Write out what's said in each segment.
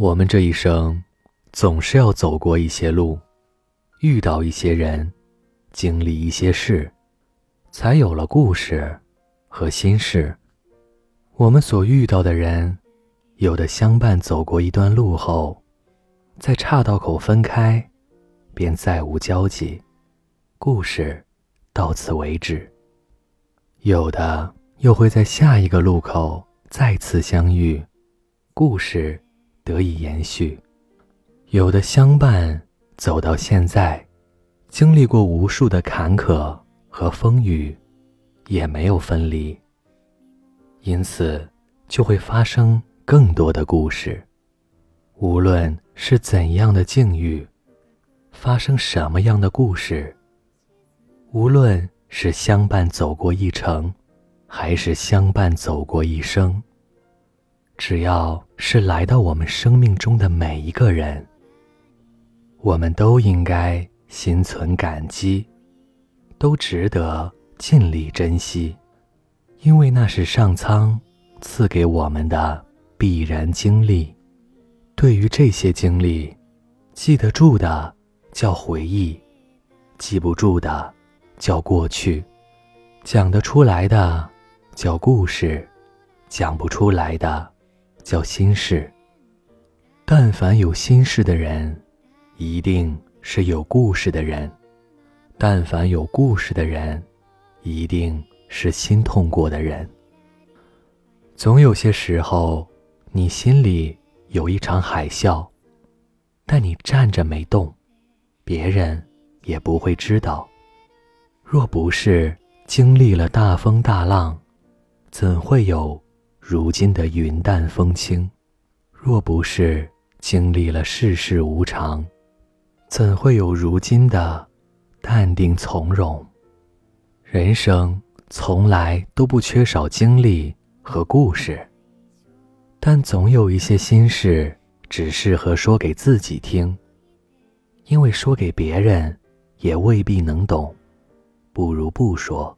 我们这一生，总是要走过一些路，遇到一些人，经历一些事，才有了故事和心事。我们所遇到的人，有的相伴走过一段路后，在岔道口分开，便再无交集，故事到此为止；有的又会在下一个路口再次相遇，故事。得以延续，有的相伴走到现在，经历过无数的坎坷和风雨，也没有分离。因此，就会发生更多的故事。无论是怎样的境遇，发生什么样的故事，无论是相伴走过一程，还是相伴走过一生。只要是来到我们生命中的每一个人，我们都应该心存感激，都值得尽力珍惜，因为那是上苍赐给我们的必然经历。对于这些经历，记得住的叫回忆，记不住的叫过去，讲得出来的叫故事，讲不出来的。叫心事。但凡有心事的人，一定是有故事的人；但凡有故事的人，一定是心痛过的人。总有些时候，你心里有一场海啸，但你站着没动，别人也不会知道。若不是经历了大风大浪，怎会有？如今的云淡风轻，若不是经历了世事无常，怎会有如今的淡定从容？人生从来都不缺少经历和故事，但总有一些心事只适合说给自己听，因为说给别人也未必能懂，不如不说。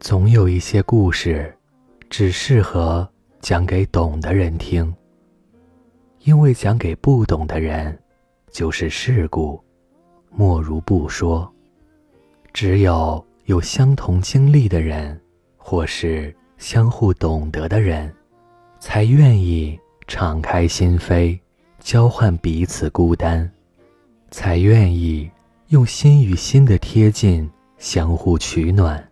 总有一些故事。只适合讲给懂的人听，因为讲给不懂的人就是事故，莫如不说。只有有相同经历的人，或是相互懂得的人，才愿意敞开心扉，交换彼此孤单，才愿意用心与心的贴近相互取暖，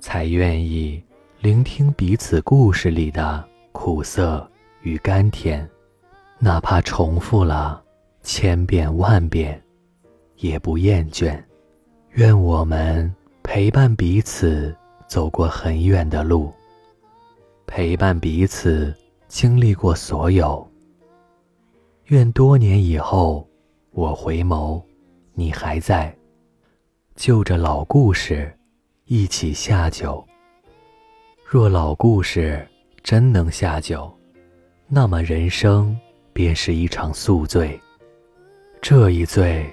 才愿意。聆听彼此故事里的苦涩与甘甜，哪怕重复了千遍万遍，也不厌倦。愿我们陪伴彼此走过很远的路，陪伴彼此经历过所有。愿多年以后，我回眸，你还在，就着老故事，一起下酒。若老故事真能下酒，那么人生便是一场宿醉。这一醉，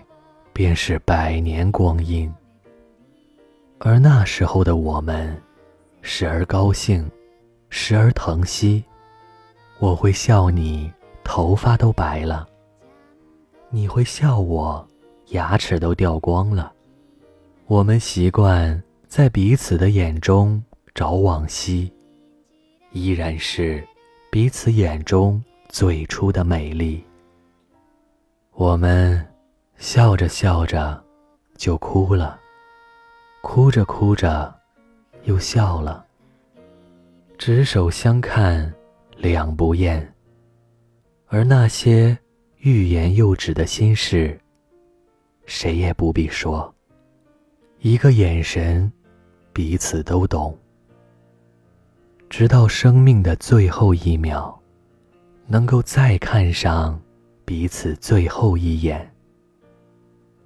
便是百年光阴。而那时候的我们，时而高兴，时而疼惜。我会笑你头发都白了，你会笑我牙齿都掉光了。我们习惯在彼此的眼中。找往昔，依然是彼此眼中最初的美丽。我们笑着笑着就哭了，哭着哭着又笑了。执手相看两不厌，而那些欲言又止的心事，谁也不必说。一个眼神，彼此都懂。直到生命的最后一秒，能够再看上彼此最后一眼，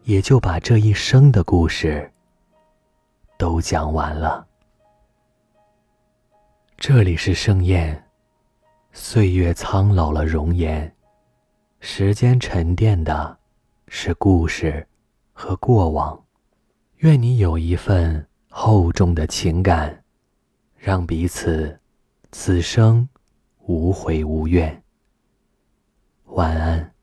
也就把这一生的故事都讲完了。这里是盛宴，岁月苍老了容颜，时间沉淀的是故事和过往。愿你有一份厚重的情感。让彼此此生无悔无怨。晚安。